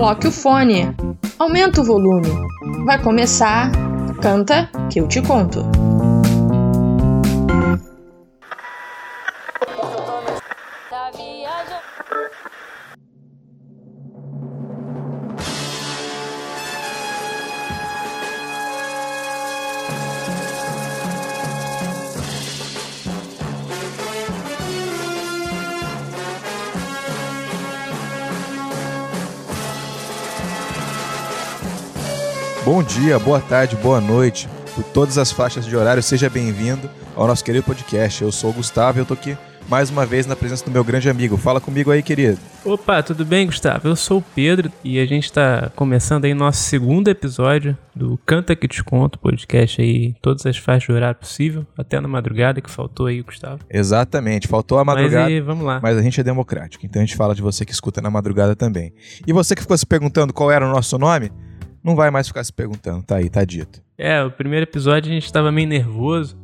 Coloque o fone. Aumenta o volume. Vai começar. Canta que eu te conto. Bom dia, boa tarde, boa noite. Por todas as faixas de horário, seja bem-vindo ao nosso querido podcast. Eu sou o Gustavo e eu tô aqui mais uma vez na presença do meu grande amigo. Fala comigo aí, querido. Opa, tudo bem, Gustavo? Eu sou o Pedro e a gente está começando aí nosso segundo episódio do Canta Que Te Conto, podcast aí, todas as faixas de horário possível, até na madrugada que faltou aí, Gustavo. Exatamente, faltou a madrugada. Mas aí, vamos lá. Mas a gente é democrático, então a gente fala de você que escuta na madrugada também. E você que ficou se perguntando qual era o nosso nome, não vai mais ficar se perguntando, tá aí, tá dito. É, o primeiro episódio a gente estava meio nervoso,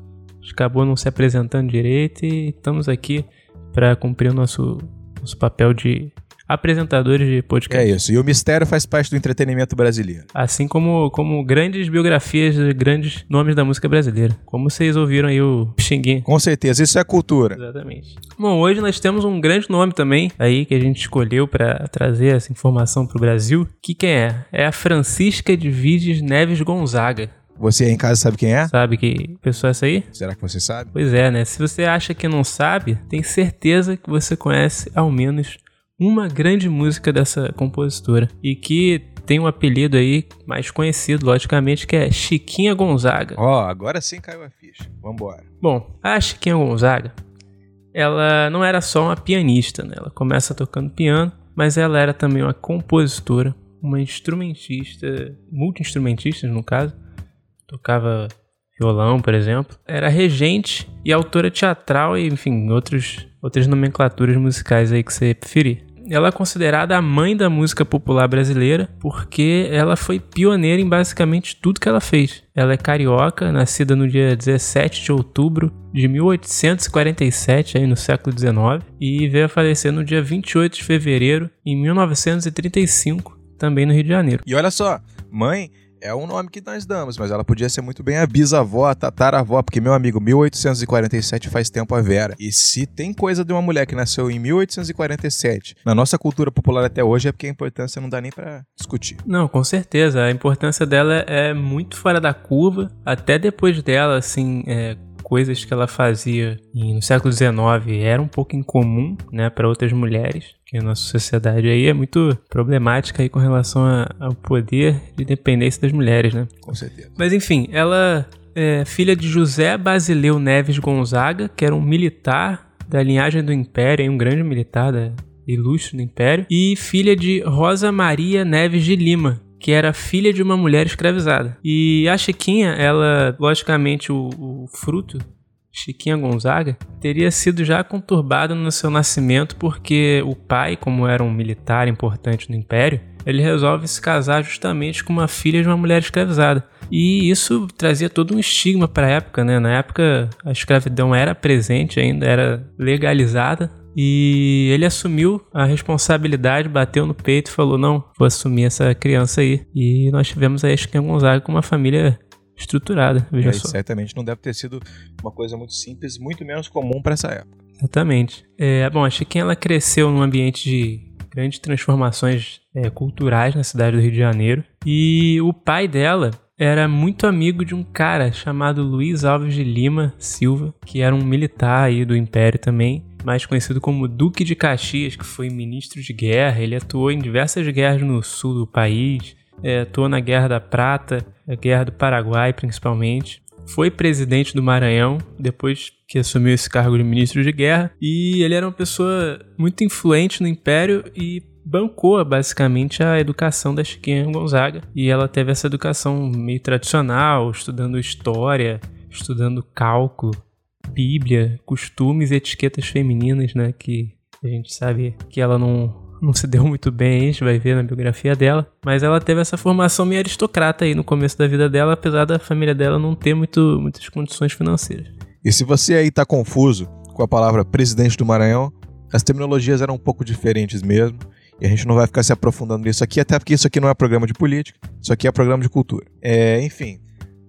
acabou não se apresentando direito e estamos aqui para cumprir o nosso, nosso papel de apresentadores de podcast. É isso, e o mistério faz parte do entretenimento brasileiro. Assim como, como grandes biografias de grandes nomes da música brasileira. Como vocês ouviram aí o Xinguinho. Com certeza, isso é cultura. Exatamente. Bom, hoje nós temos um grande nome também aí que a gente escolheu para trazer essa informação para o Brasil. Que quem é? É a Francisca de Vides Neves Gonzaga. Você aí em casa sabe quem é? Sabe que pessoa é essa aí? Será que você sabe? Pois é, né? Se você acha que não sabe, tem certeza que você conhece ao menos uma grande música dessa compositora e que tem um apelido aí mais conhecido, logicamente, que é Chiquinha Gonzaga. Ó, oh, agora sim caiu a ficha. Vambora. Bom, a Chiquinha Gonzaga, ela não era só uma pianista, né? Ela começa tocando piano, mas ela era também uma compositora, uma instrumentista, multi-instrumentista no caso, tocava violão, por exemplo. Era regente e autora teatral e, enfim, outros, outras nomenclaturas musicais aí que você preferir. Ela é considerada a mãe da música popular brasileira porque ela foi pioneira em basicamente tudo que ela fez. Ela é carioca, nascida no dia 17 de outubro de 1847, aí no século 19, e veio a falecer no dia 28 de fevereiro em 1935, também no Rio de Janeiro. E olha só, mãe é um nome que nós damos, mas ela podia ser muito bem a bisavó, a tataravó, porque, meu amigo, 1847 faz tempo a Vera. E se tem coisa de uma mulher que nasceu em 1847, na nossa cultura popular até hoje, é porque a importância não dá nem para discutir. Não, com certeza. A importância dela é muito fora da curva. Até depois dela, assim, é, coisas que ela fazia no século XIX era um pouco incomum, né, para outras mulheres, que a nossa sociedade aí é muito problemática aí com relação a, ao poder de dependência das mulheres, né? Com certeza. Mas enfim, ela é filha de José Basileu Neves Gonzaga, que era um militar da linhagem do Império, um grande militar da, ilustre do Império, e filha de Rosa Maria Neves de Lima, que era filha de uma mulher escravizada. E a Chiquinha, ela, logicamente, o, o fruto Chiquinha Gonzaga, teria sido já conturbado no seu nascimento porque o pai, como era um militar importante no Império, ele resolve se casar justamente com uma filha de uma mulher escravizada. E isso trazia todo um estigma para a época, né? Na época a escravidão era presente ainda, era legalizada, e ele assumiu a responsabilidade, bateu no peito e falou: Não, vou assumir essa criança aí. E nós tivemos a Chiquinha Gonzaga com uma família estruturada, veja é, só. Certamente não deve ter sido uma coisa muito simples, muito menos comum para essa época. Exatamente. É, bom, a Chiquinha ela cresceu num ambiente de grandes transformações é, culturais na cidade do Rio de Janeiro. E o pai dela era muito amigo de um cara chamado Luiz Alves de Lima Silva, que era um militar aí do Império também mais conhecido como Duque de Caxias, que foi ministro de guerra. Ele atuou em diversas guerras no sul do país, é, atuou na Guerra da Prata, a Guerra do Paraguai principalmente. Foi presidente do Maranhão depois que assumiu esse cargo de ministro de guerra. E ele era uma pessoa muito influente no Império e bancou basicamente a educação da Chiquinha Gonzaga. E ela teve essa educação meio tradicional, estudando história, estudando cálculo, Bíblia, costumes e etiquetas femininas, né? Que a gente sabe que ela não, não se deu muito bem, a gente vai ver na biografia dela. Mas ela teve essa formação meio aristocrata aí no começo da vida dela, apesar da família dela não ter muito, muitas condições financeiras. E se você aí tá confuso com a palavra presidente do Maranhão, as terminologias eram um pouco diferentes mesmo. E a gente não vai ficar se aprofundando nisso aqui, até porque isso aqui não é programa de política, isso aqui é programa de cultura. É, enfim,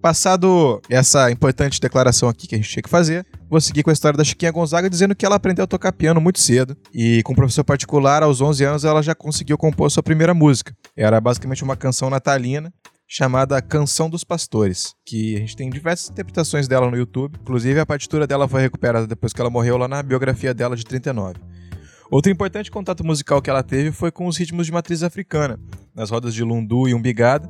Passado essa importante declaração aqui que a gente tinha que fazer, vou seguir com a história da Chiquinha Gonzaga dizendo que ela aprendeu a tocar piano muito cedo e com um professor particular, aos 11 anos, ela já conseguiu compor sua primeira música. Era basicamente uma canção natalina chamada Canção dos Pastores, que a gente tem diversas interpretações dela no YouTube. Inclusive, a partitura dela foi recuperada depois que ela morreu lá na biografia dela de 39. Outro importante contato musical que ela teve foi com os ritmos de matriz africana, nas rodas de lundu e umbigada,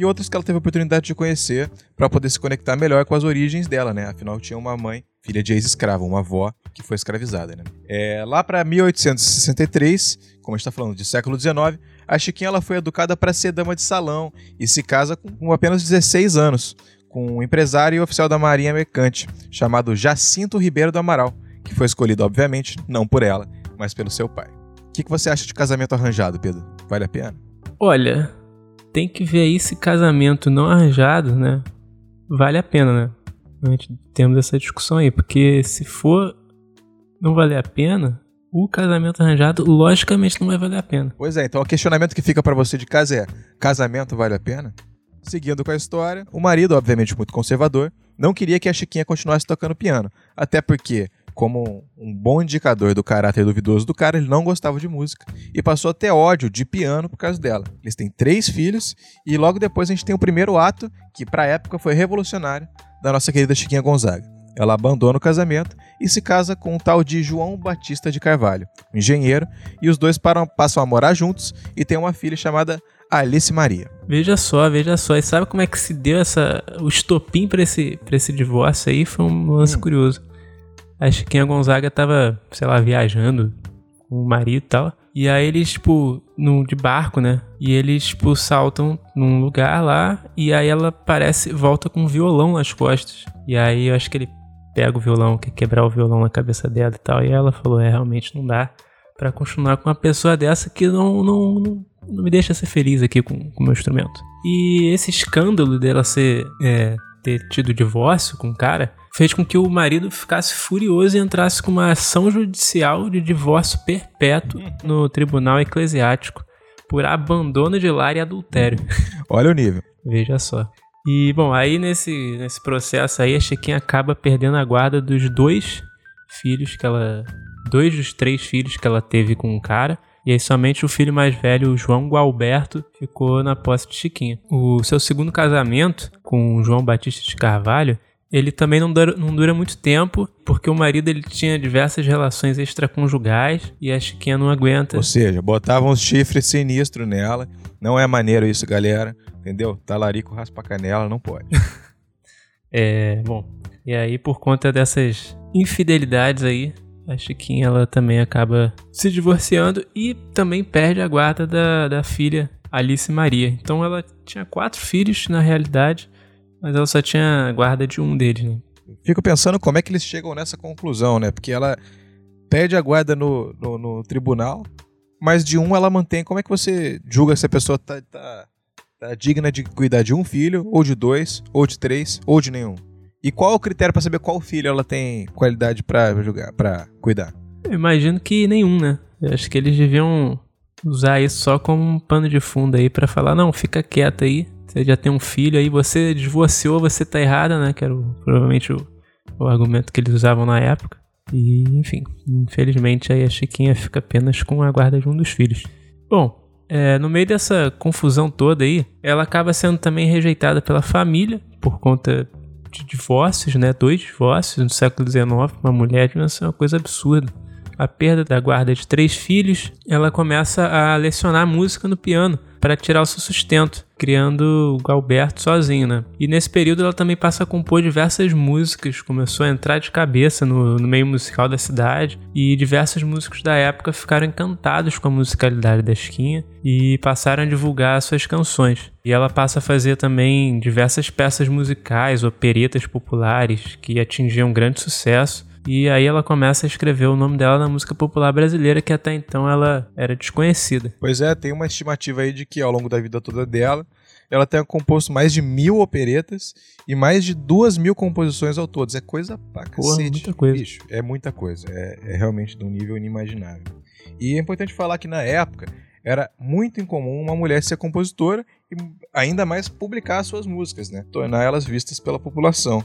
e outras que ela teve a oportunidade de conhecer para poder se conectar melhor com as origens dela, né? Afinal, tinha uma mãe, filha de ex-escrava, uma avó que foi escravizada, né? É, lá para 1863, como a gente está falando de século XIX, a Chiquinha ela foi educada para ser dama de salão e se casa com apenas 16 anos, com um empresário e oficial da Marinha Mercante, chamado Jacinto Ribeiro do Amaral, que foi escolhido, obviamente, não por ela, mas pelo seu pai. O que, que você acha de casamento arranjado, Pedro? Vale a pena? Olha, tem que ver aí se casamento não arranjado, né? Vale a pena, né? A gente temos essa discussão aí, porque se for não valer a pena, o casamento arranjado logicamente não vai valer a pena. Pois é, então o questionamento que fica para você de casa é: casamento vale a pena? Seguindo com a história, o marido, obviamente muito conservador, não queria que a Chiquinha continuasse tocando piano, até porque como um bom indicador do caráter duvidoso do cara, ele não gostava de música e passou a ter ódio de piano por causa dela. Eles têm três filhos e logo depois a gente tem o primeiro ato, que para a época foi revolucionário, da nossa querida Chiquinha Gonzaga. Ela abandona o casamento e se casa com um tal de João Batista de Carvalho, um engenheiro, e os dois param, passam a morar juntos e têm uma filha chamada Alice Maria. Veja só, veja só. E sabe como é que se deu essa, o estopim para esse, esse divórcio aí? Foi um lance hum. curioso a Chiquinha Gonzaga tava, sei lá, viajando com o marido e tal. E aí eles, tipo, no, de barco, né? E eles, tipo, saltam num lugar lá. E aí ela parece, volta com um violão nas costas. E aí eu acho que ele pega o violão, quer quebrar o violão na cabeça dela e tal. E ela falou: é, realmente não dá para continuar com uma pessoa dessa que não, não, não, não me deixa ser feliz aqui com o meu instrumento. E esse escândalo dela ser, é, ter tido divórcio com o cara fez com que o marido ficasse furioso e entrasse com uma ação judicial de divórcio perpétuo no tribunal eclesiástico por abandono de lar e adultério. Olha o nível. Veja só. E, bom, aí nesse, nesse processo aí, a Chiquinha acaba perdendo a guarda dos dois filhos que ela. Dois dos três filhos que ela teve com o cara. E aí somente o filho mais velho, o João Gualberto, ficou na posse de Chiquinha. O seu segundo casamento com o João Batista de Carvalho ele também não dura, não dura muito tempo, porque o marido ele tinha diversas relações extraconjugais e a Chiquinha não aguenta. Ou seja, botavam os chifres sinistros nela. Não é maneiro isso, galera. Entendeu? Talarico raspa canela, não pode. é, bom. E aí, por conta dessas infidelidades aí, a Chiquinha ela também acaba se divorciando e também perde a guarda da, da filha Alice Maria. Então ela tinha quatro filhos na realidade mas ela só tinha guarda de um deles, né? Fico pensando como é que eles chegam nessa conclusão, né? Porque ela pede a guarda no, no, no tribunal, mas de um ela mantém. Como é que você julga se a pessoa tá, tá, tá digna de cuidar de um filho, ou de dois, ou de três, ou de nenhum? E qual é o critério para saber qual filho ela tem qualidade para julgar, para cuidar? Eu imagino que nenhum, né? Eu acho que eles deviam usar isso só como um pano de fundo aí para falar, não, fica quieta aí, você já tem um filho, aí você divorciou, você tá errada, né? Que era o, provavelmente o, o argumento que eles usavam na época. E, enfim, infelizmente aí a Chiquinha fica apenas com a guarda de um dos filhos. Bom, é, no meio dessa confusão toda aí, ela acaba sendo também rejeitada pela família por conta de divórcios, né? Dois divórcios no século XIX, uma mulher devia ser uma coisa absurda. A perda da guarda de três filhos, ela começa a lecionar música no piano para tirar o seu sustento, criando o Galberto sozinho, né? E nesse período ela também passa a compor diversas músicas, começou a entrar de cabeça no, no meio musical da cidade e diversos músicos da época ficaram encantados com a musicalidade da Chiquinha e passaram a divulgar suas canções. E ela passa a fazer também diversas peças musicais, operetas populares que atingiam grande sucesso e aí ela começa a escrever o nome dela na música popular brasileira, que até então ela era desconhecida. Pois é, tem uma estimativa aí de que ao longo da vida toda dela, ela tenha composto mais de mil operetas e mais de duas mil composições ao todo. É coisa pra Porra, cacete. muita coisa. Bicho, é muita coisa. É, é realmente de um nível inimaginável. E é importante falar que na época, era muito incomum uma mulher ser compositora e ainda mais publicar suas músicas, né? Tornar elas vistas pela população.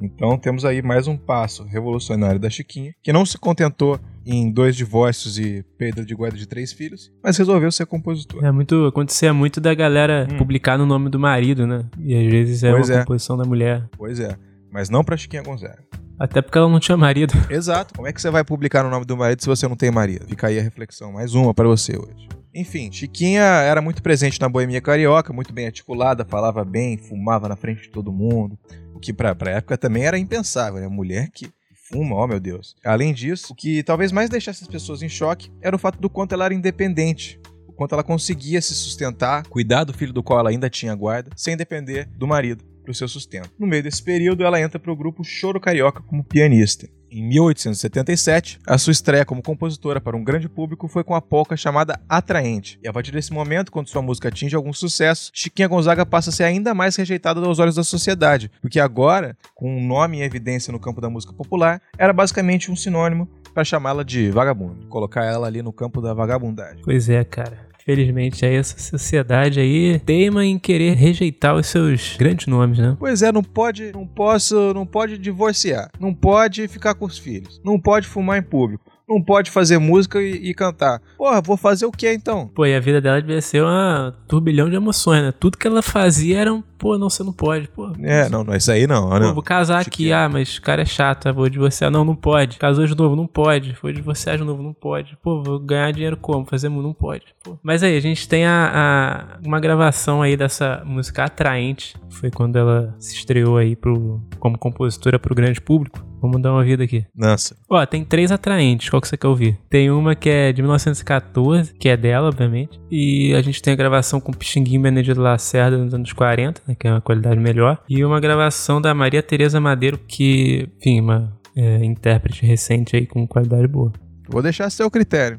Então temos aí mais um passo revolucionário da Chiquinha, que não se contentou em dois divórcios e perda de guarda de três filhos, mas resolveu ser compositor. É muito, acontecia muito da galera hum. publicar no nome do marido, né? E às vezes é pois uma é. composição da mulher. Pois é, mas não pra Chiquinha Gonzaga. Até porque ela não tinha marido. Exato. Como é que você vai publicar no nome do marido se você não tem marido? Fica aí a reflexão, mais uma para você hoje. Enfim, Chiquinha era muito presente na boemia carioca, muito bem articulada, falava bem, fumava na frente de todo mundo. O que pra, pra época também era impensável, né? Mulher que fuma, oh meu Deus. Além disso, o que talvez mais deixasse as pessoas em choque era o fato do quanto ela era independente. O quanto ela conseguia se sustentar, cuidar do filho do qual ela ainda tinha guarda, sem depender do marido para o seu sustento. No meio desse período, ela entra para o grupo Choro Carioca como pianista. Em 1877, a sua estreia como compositora para um grande público foi com a polca chamada Atraente. E a partir desse momento, quando sua música atinge algum sucesso, Chiquinha Gonzaga passa a ser ainda mais rejeitada aos olhos da sociedade, porque agora, com um nome em evidência no campo da música popular, era basicamente um sinônimo para chamá-la de vagabundo, colocar ela ali no campo da vagabundagem. Pois é, cara. Felizmente, aí essa sociedade aí teima em querer rejeitar os seus grandes nomes, né? Pois é, não pode, não posso, não pode divorciar, não pode ficar com os filhos, não pode fumar em público, não pode fazer música e, e, cantar. Porra, vou fazer o que então? Pô, e a vida dela devia ser uma turbilhão de emoções, né? Tudo que ela fazia era um, pô, não, você não pode, pô. É, não, não, isso aí não. Pô, não. vou casar aqui, ah, mas o cara é chato, vou divorciar. Não, não pode. Casou de novo, não pode. Vou divorciar de novo, não pode. Pô, vou ganhar dinheiro como? Fazer não pode. Pô. Mas aí, a gente tem a, a, uma gravação aí dessa música atraente. Foi quando ela se estreou aí pro, como compositora pro grande público. Vamos dar uma vida aqui. Nossa. Ó, tem três atraentes. Qual que você quer ouvir? Tem uma que é de 1914, que é dela, obviamente. E a gente tem a gravação com Pixinguinho Benedito Lacerda nos anos 40, né, que é uma qualidade melhor. E uma gravação da Maria Tereza Madeiro, que, enfim, uma é, intérprete recente aí com qualidade boa. Vou deixar a seu critério.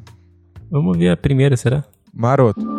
Vamos ver a primeira, será? Maroto.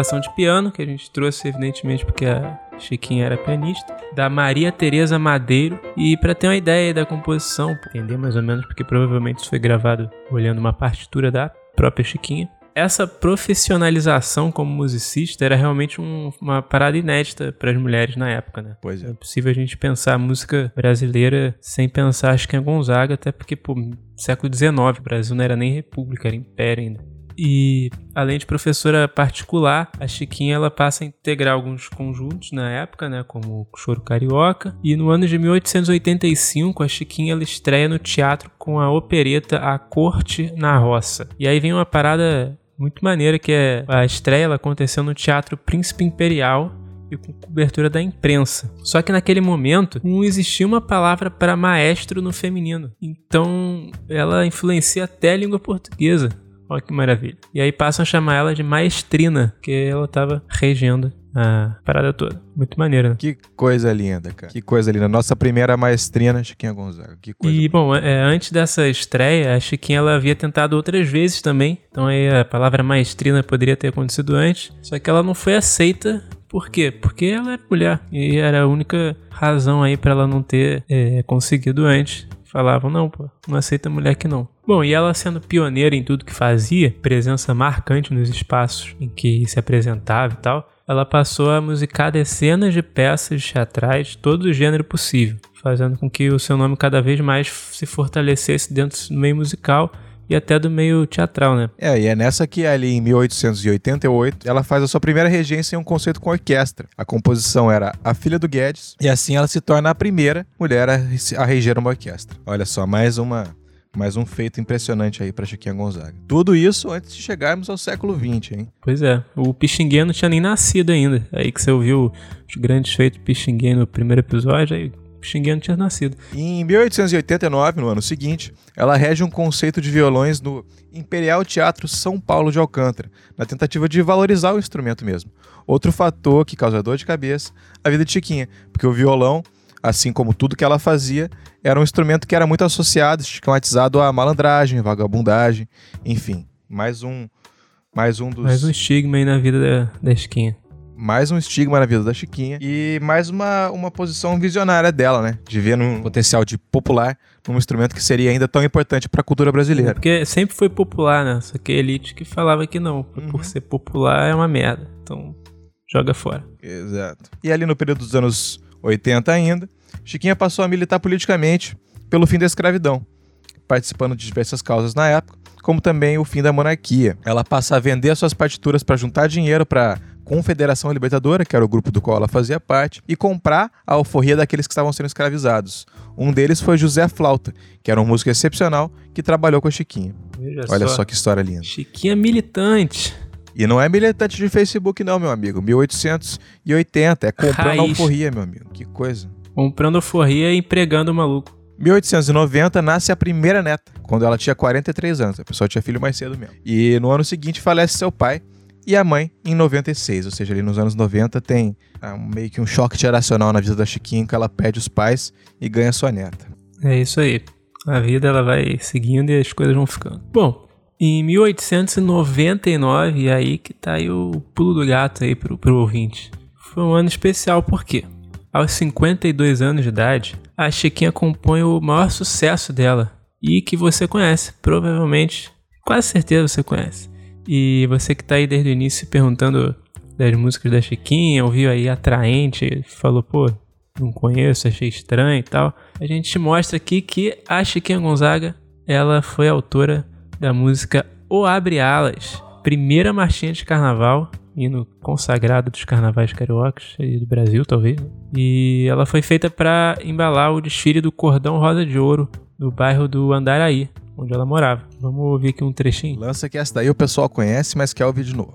Gravação de piano, que a gente trouxe evidentemente porque a Chiquinha era pianista, da Maria Teresa Madeiro. E para ter uma ideia da composição, entender mais ou menos, porque provavelmente isso foi gravado olhando uma partitura da própria Chiquinha. Essa profissionalização como musicista era realmente um, uma parada inédita para as mulheres na época, né? Pois é. É possível a gente pensar a música brasileira sem pensar é Gonzaga, até porque, pô, século XIX, o Brasil não era nem república, era império ainda. E além de professora particular, a Chiquinha ela passa a integrar alguns conjuntos na época, né, como o Choro Carioca. E no ano de 1885, a Chiquinha ela estreia no teatro com a opereta A Corte na Roça. E aí vem uma parada muito maneira que é a estreia ela aconteceu no Teatro Príncipe Imperial e com cobertura da imprensa. Só que naquele momento não existia uma palavra para maestro no feminino. Então ela influencia até a língua portuguesa. Olha que maravilha. E aí passam a chamar ela de maestrina, que ela tava regendo a parada toda. Muito maneira, né? Que coisa linda, cara. Que coisa linda. Nossa primeira maestrina, Chiquinha Gonzaga. Que coisa E, bom, é, antes dessa estreia, a Chiquinha ela havia tentado outras vezes também. Então aí a palavra maestrina poderia ter acontecido antes. Só que ela não foi aceita por quê? Porque ela era mulher e era a única razão aí para ela não ter é, conseguido antes. Falavam, não, pô, não aceita mulher que não. Bom, e ela sendo pioneira em tudo que fazia, presença marcante nos espaços em que se apresentava e tal, ela passou a musicar dezenas de peças teatrais de todo o gênero possível, fazendo com que o seu nome cada vez mais se fortalecesse dentro do meio musical e até do meio teatral, né? É, e é nessa que ali em 1888 ela faz a sua primeira regência em um concerto com orquestra. A composição era A Filha do Guedes, e assim ela se torna a primeira mulher a reger uma orquestra. Olha só, mais uma Mais um feito impressionante aí pra Chiquinha Gonzaga. Tudo isso antes de chegarmos ao século XX, hein? Pois é, o Pixinguinha não tinha nem nascido ainda. Aí que você ouviu os grandes feitos do Pixinguinha no primeiro episódio, aí o Pixinguinha não tinha nascido. Em 1889, no ano seguinte, ela rege um conceito de violões no Imperial Teatro São Paulo de Alcântara, na tentativa de valorizar o instrumento mesmo. Outro fator que causa dor de cabeça, a vida de Chiquinha, porque o violão assim como tudo que ela fazia, era um instrumento que era muito associado, estigmatizado à malandragem, vagabundagem, enfim, mais um mais um dos Mais um estigma aí na vida da, da Chiquinha. mais um estigma na vida da Chiquinha e mais uma, uma posição visionária dela, né? De ver um potencial de popular num instrumento que seria ainda tão importante para a cultura brasileira. Porque sempre foi popular, né? Só que a elite que falava que não. Uhum. Por ser popular é uma merda. Então, joga fora. Exato. E ali no período dos anos 80 ainda, Chiquinha passou a militar politicamente pelo fim da escravidão, participando de diversas causas na época, como também o fim da monarquia. Ela passa a vender as suas partituras para juntar dinheiro para Confederação Libertadora, que era o grupo do qual ela fazia parte, e comprar a alforria daqueles que estavam sendo escravizados. Um deles foi José Flauta, que era um músico excepcional que trabalhou com a Chiquinha. Veja Olha só que história linda. Chiquinha militante. E não é militante de Facebook não, meu amigo. 1880, é comprando Raiz. alforria, meu amigo. Que coisa. Comprando alforria e empregando o maluco. 1890 nasce a primeira neta, quando ela tinha 43 anos. A pessoa tinha filho mais cedo mesmo. E no ano seguinte falece seu pai e a mãe em 96. Ou seja, ali nos anos 90 tem ah, um- meio que um choque geracional na vida da Chiquinha, que ela perde os pais e ganha sua neta. É isso aí. A vida ela vai seguindo e as coisas vão ficando. Bom, em 1899, e aí que tá aí o pulo do gato aí pro, pro ouvinte. Foi um ano especial porque, aos 52 anos de idade, a Chiquinha compõe o maior sucesso dela. E que você conhece, provavelmente, quase certeza você conhece. E você que tá aí desde o início perguntando das músicas da Chiquinha, ouviu aí Atraente, falou, pô, não conheço, achei estranho e tal. A gente mostra aqui que a Chiquinha Gonzaga, ela foi autora da música O Abre Alas, primeira marchinha de carnaval, hino consagrado dos carnavais cariocas e do Brasil, talvez. né? E ela foi feita para embalar o desfile do Cordão Rosa de Ouro no bairro do Andaraí, onde ela morava. Vamos ouvir aqui um trechinho? Lança que essa daí o pessoal conhece, mas quer ouvir de novo.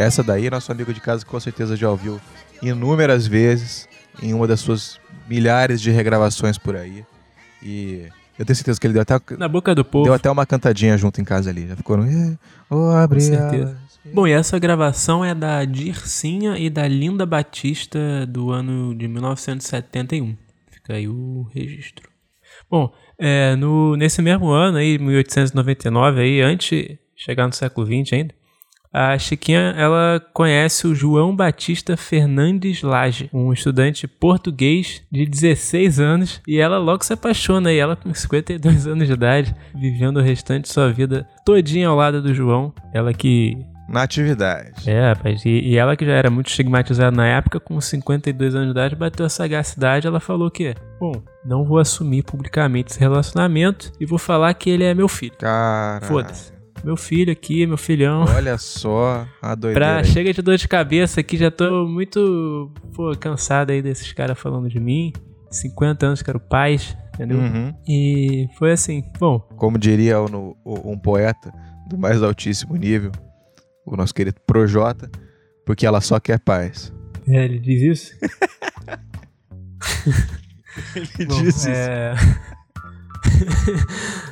Essa daí, nosso amigo de casa com certeza já ouviu inúmeras vezes em uma das suas milhares de regravações por aí. E eu tenho certeza que ele deu até, Na boca do povo. deu até uma cantadinha junto em casa ali. Já ficou no. "Eh, Oh, abre Com certeza. alas". Bom, e essa gravação é da Dircinha e da Linda Batista do ano de 1971. Fica aí o registro. Bom, é, no, nesse mesmo ano aí, 1899, aí, antes de chegar no século XX ainda, a Chiquinha, ela conhece o João Batista Fernandes Lage, um estudante português de 16 anos, e ela logo se apaixona, e ela com 52 anos de idade, vivendo o restante de sua vida todinha ao lado do João, ela que Na atividade. é, rapaz, e, e ela que já era muito estigmatizada na época, com 52 anos de idade, bateu a sagacidade, ela falou que, bom, não vou assumir publicamente esse relacionamento e vou falar que ele é meu filho. Cara. Foda-se. Meu filho aqui, meu filhão. Olha só a doideira. Pra, aí. chega de dor de cabeça aqui, já tô muito, pô, cansado aí desses caras falando de mim. 50 anos que era o pais, entendeu? Uhum. E foi assim, bom, Como diria o- um poeta do mais altíssimo nível, o nosso querido Projota, porque ela só quer paz. é, ele diz isso? Ele Bom, diz isso. é...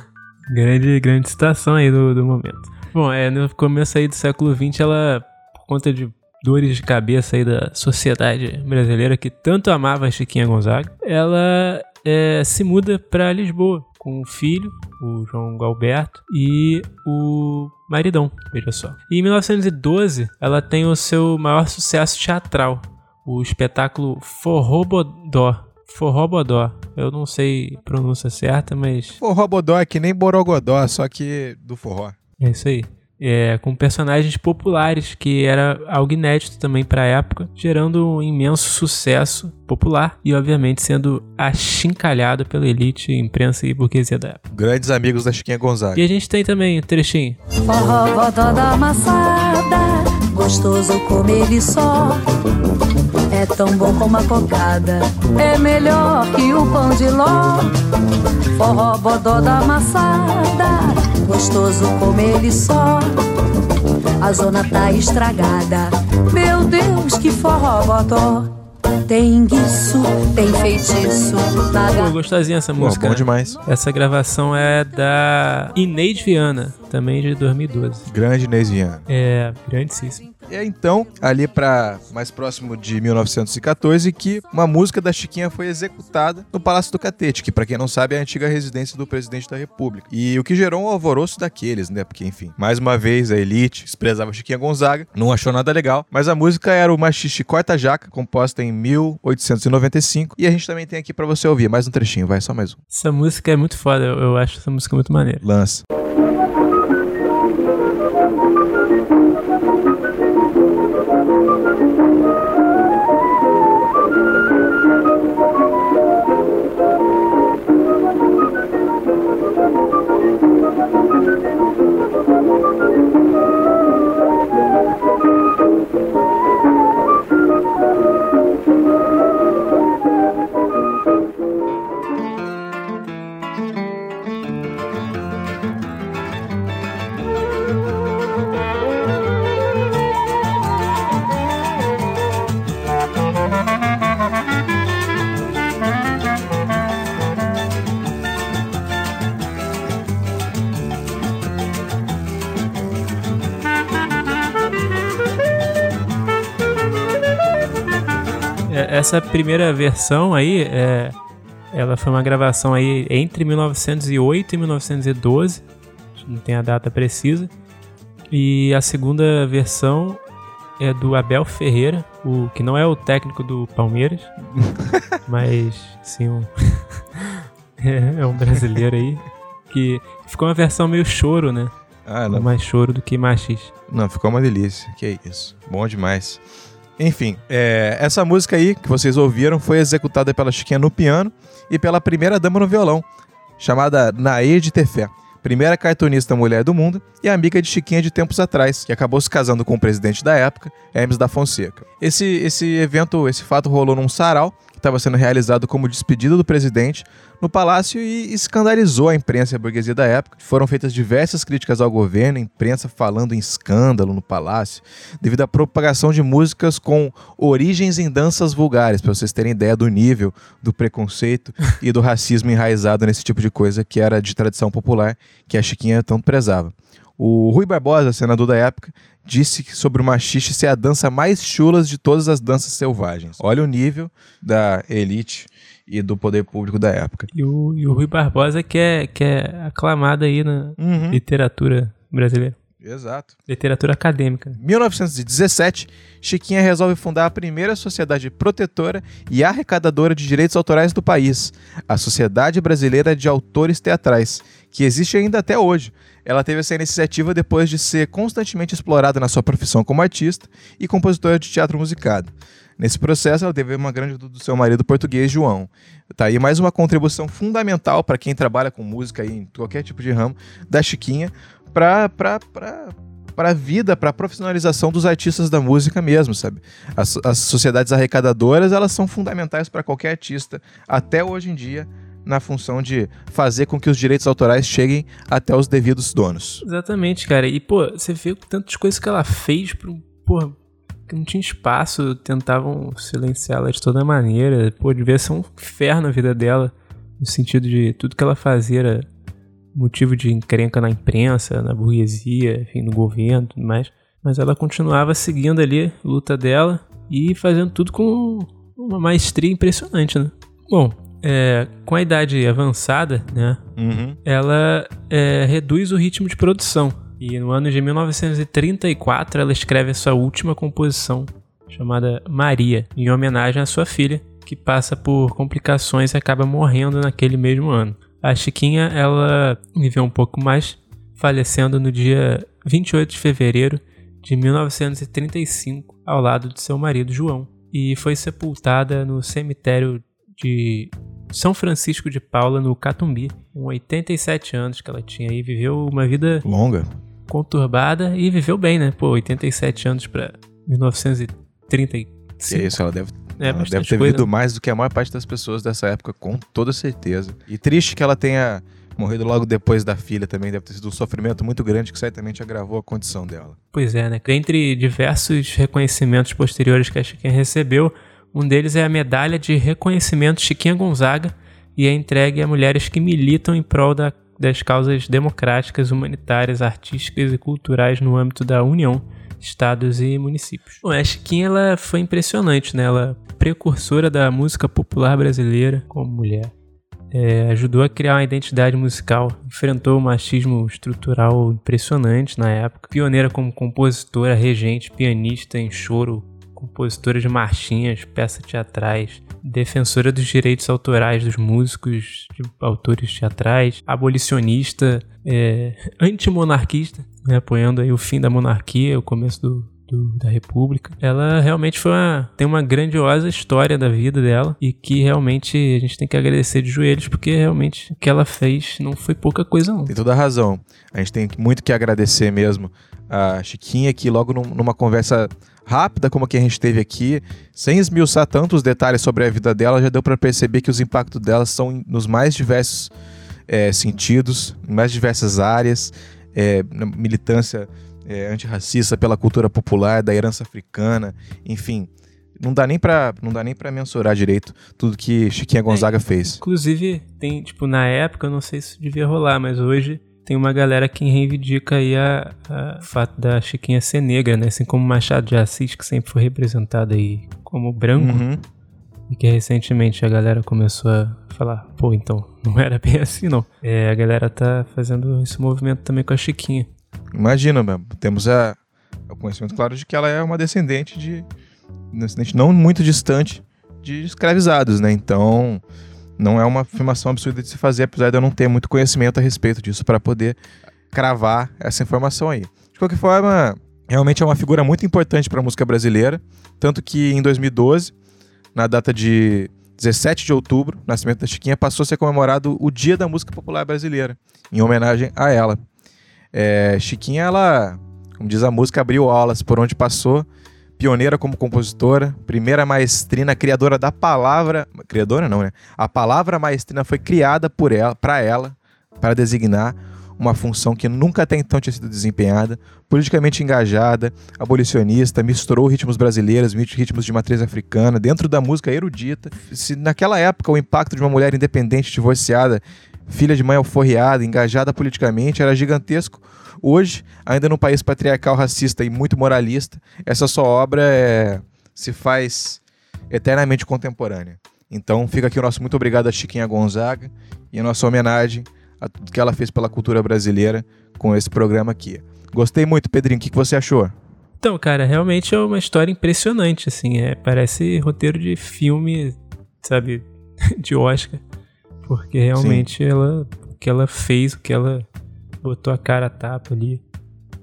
grande, grande citação aí do, do momento. Bom, é, no começo aí do século XX, ela, por conta de dores de cabeça aí da sociedade brasileira que tanto amava a Chiquinha Gonzaga, ela é, se muda para Lisboa com o filho, o João Galberto, e o maridão, veja só. E em 1912, ela tem o seu maior sucesso teatral, o espetáculo Forrobodó. Forrobodó. Eu não sei a pronúncia certa, mas Forró bodó é que nem borogodó, só que do forró. É isso aí. É, com personagens populares, que era algo inédito também para a época, gerando um imenso sucesso popular e, obviamente, sendo achincalhado pela elite, imprensa e burguesia da época. Grandes amigos da Chiquinha Gonzaga. E a gente tem também um trechinho. Forró, bodó da amassada, gostoso como ele só. É tão bom como a cocada, é melhor que o pão de ló. Forró, bodó da amassada, gostoso como ele só. A zona tá estragada, meu Deus, que forró, bodó. Tem guiço, tem feitiço, na Pô, gostosinha essa Pô, música. bom né? demais. Essa gravação é da Inês Viana, também de 2012. Grande Inês Viana. É, grandíssimo. E é então, ali para mais próximo de 1914, que uma música da Chiquinha foi executada no Palácio do Catete, que para quem não sabe é a antiga residência do presidente da República. E o que gerou um alvoroço daqueles, né? Porque, enfim, mais uma vez a elite desprezava Chiquinha Gonzaga, não achou nada legal, mas a música era o Machixe Corta Jaca, composta em 1895, e a gente também tem aqui para você ouvir mais um trechinho, vai, só mais um. Essa música é muito foda, eu, eu acho essa música muito maneira. Lança. Essa primeira versão aí, é, ela foi uma gravação aí entre 1908 e 1912, não tem a data precisa. E a segunda versão é do Abel Ferreira, o que não é o técnico do Palmeiras, mas sim um é, é um brasileiro aí que ficou uma versão meio choro, né? Ah, não. Mais choro do que machis. Não, ficou uma delícia. Que isso. Bom demais. Enfim, é, essa música aí que vocês ouviram foi executada pela Chiquinha no piano e pela primeira dama no violão, chamada Nair de Tefé. Primeira cartunista mulher do mundo e amiga de Chiquinha de tempos atrás, que acabou se casando com o presidente da época, Hermes da Fonseca. Esse, esse evento, esse fato rolou num sarau, que estava sendo realizado como despedida do presidente no palácio e escandalizou a imprensa e a burguesia da época. Foram feitas diversas críticas ao governo, a imprensa falando em escândalo no palácio, devido à propagação de músicas com origens em danças vulgares, para vocês terem ideia do nível do preconceito e do racismo enraizado nesse tipo de coisa que era de tradição popular, que a Chiquinha tanto prezava. O Rui Barbosa, senador da época, disse que sobre o machixe ser a dança mais chulas de todas as danças selvagens. Olha o nível da elite e do poder público da época. E o, e o Rui Barbosa que é, que é aclamado aí na Uhum. literatura brasileira. Exato. Literatura acadêmica. 1917, Chiquinha resolve fundar a primeira sociedade protetora e arrecadadora de direitos autorais do país, a Sociedade Brasileira de Autores Teatrais, que existe ainda até hoje. Ela teve essa iniciativa depois de ser constantemente explorada na sua profissão como artista e compositora de teatro musicado. Nesse processo, ela teve uma grande ajuda do seu marido português, João. Tá aí mais uma contribuição fundamental para quem trabalha com música aí, em qualquer tipo de ramo, da Chiquinha, para para a vida, para a profissionalização dos artistas da música mesmo, sabe? As, as sociedades arrecadadoras, elas são fundamentais para qualquer artista, até hoje em dia, na função de fazer com que os direitos autorais cheguem até os devidos donos. Exatamente, cara. E, pô, você vê tantas coisas que ela fez pro. Porra, que não tinha espaço, tentavam silenciar ela de toda maneira. Pô, devia ser um inferno a vida dela. No sentido de tudo que ela fazia era motivo de encrenca na imprensa, na burguesia, enfim, no governo e tudo mais. Mas ela continuava seguindo ali a luta dela e fazendo tudo com uma maestria impressionante, né? Bom, é, com a idade avançada, né? Uhum. ela é, reduz o ritmo de produção. E no ano de 1934 ela escreve a sua última composição, chamada Maria, em homenagem à sua filha, que passa por complicações e acaba morrendo naquele mesmo ano. A Chiquinha, ela viveu um pouco mais, falecendo no dia 28 de fevereiro de 1935, ao lado de seu marido João, e foi sepultada no cemitério de São Francisco de Paula, no Catumbi, com 87 anos que ela tinha e viveu uma vida Longa. Conturbada e viveu bem, né? Pô, 87 anos pra 1935. Que é isso, ela deve, É, ela deve ter coisa. vivido mais do que a maior parte das pessoas dessa época, com toda certeza. E triste que ela tenha morrido logo depois da filha também, deve ter sido um sofrimento muito grande que certamente agravou a condição dela. Pois é, né? Dentre diversos reconhecimentos posteriores que a Chiquinha recebeu, um deles é a medalha de reconhecimento Chiquinha Gonzaga e é entregue a mulheres que militam em prol da- das causas democráticas, humanitárias, artísticas e culturais no âmbito da União, estados e municípios. Bom, a Chiquinha ela foi impressionante, né? Ela precursora da música popular brasileira como mulher. É, ajudou a criar uma identidade musical, enfrentou o machismo estrutural impressionante na época, pioneira como compositora, regente, pianista em choro, compositora de marchinhas, peças teatrais, defensora dos direitos autorais dos músicos, de autores teatrais, abolicionista, é, antimonarquista, né, apoiando aí o fim da monarquia, o começo do, do- da república. Ela realmente foi uma, tem uma grandiosa história da vida dela e que realmente a gente tem que agradecer de joelhos porque realmente o que ela fez não foi pouca coisa não. Tem toda a razão. A gente tem muito que agradecer mesmo a Chiquinha, que logo num- numa conversa rápida como a que a gente teve aqui, sem esmiuçar tantos detalhes sobre a vida dela, já deu para perceber que os impactos dela são nos mais diversos eh, sentidos, em mais diversas áreas, na militância eh, antirracista pela cultura popular, da herança africana, enfim. Não dá nem para não dá nem para mensurar direito tudo que Chiquinha Gonzaga fez. Inclusive, tem, tipo, na época, eu não sei se devia rolar, mas hoje tem uma galera que reivindica aí a, a- fato da Chiquinha ser negra, né? Assim como Machado de Assis, que sempre foi representado aí como branco, Uhum. e que recentemente a galera começou a falar, pô, então, não era bem assim, não. É, a galera tá fazendo esse movimento também com a Chiquinha. Imagina, temos a, o conhecimento claro de que ela é uma descendente de. descendente não muito distante de escravizados, né? Então, não é uma afirmação absurda de se fazer, apesar de eu não ter muito conhecimento a respeito disso para poder cravar essa informação aí. De qualquer forma, realmente é uma figura muito importante para a música brasileira, tanto que em 2012, na data de 17 de outubro, nascimento da Chiquinha, passou a ser comemorado o Dia da Música Popular Brasileira, em homenagem a ela. É, Chiquinha, ela, como diz a música, abriu aulas por onde passou, pioneira como compositora, primeira maestrina, criadora da palavra, criadora não, né? A palavra maestrina foi criada por ela, para ela, para designar uma função que nunca até então tinha sido desempenhada, politicamente engajada, abolicionista, misturou ritmos brasileiros, ritmos de matriz africana, dentro da música erudita. Se naquela época o impacto de uma mulher independente, divorciada, filha de mãe alforriada, engajada politicamente, era gigantesco. Hoje, ainda num país patriarcal, racista e muito moralista, essa sua obra é- se faz eternamente contemporânea. Então fica aqui o nosso muito obrigado a Chiquinha Gonzaga e a nossa homenagem a tudo que ela fez pela cultura brasileira com esse programa aqui. Gostei muito, Pedrinho. O que que você achou? Então, cara, realmente é uma história impressionante, assim, é, parece roteiro de filme, sabe, de Oscar, porque realmente ela, o que ela fez, o que ela botou a cara a tapa ali,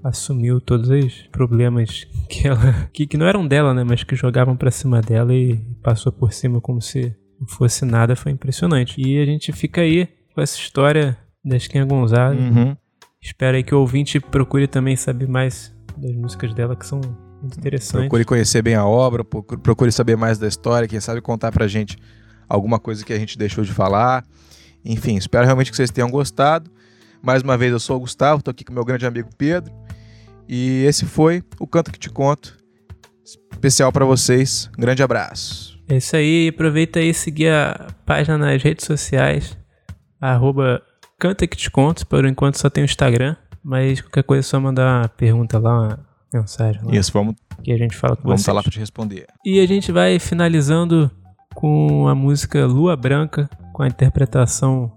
assumiu todos os problemas que ela, que, que não eram dela, né, mas que jogavam pra cima dela e passou por cima como se não fosse nada, foi impressionante. E a gente fica aí com essa história da Esquinha Gonzaga, Uhum. Espero aí que o ouvinte procure também saber mais das músicas dela, que são muito interessantes. Procure conhecer bem a obra, procure procure saber mais da história, quem sabe contar pra gente alguma coisa que a gente deixou de falar. Enfim, espero realmente que vocês tenham gostado. Mais uma vez, eu sou o Gustavo, tô aqui com meu grande amigo Pedro. E esse foi o Canto Que Te Conto, especial pra vocês. Um grande abraço. É isso aí, aproveita aí e seguir a página nas redes sociais, arroba Canta Que Te Conto, por enquanto só tem o Instagram, mas qualquer coisa é só mandar uma pergunta lá, uma mensagem lá, Isso, vamos que a gente fala com vamos vocês. estar lá pra te responder. E a gente vai finalizando com a música Lua Branca, com a interpretação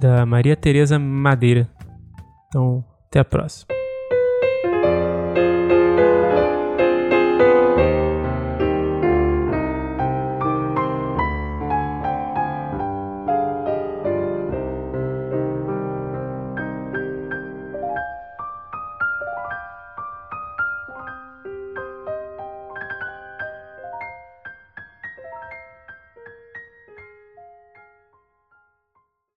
da Maria Tereza Madeira. Então, até a próxima.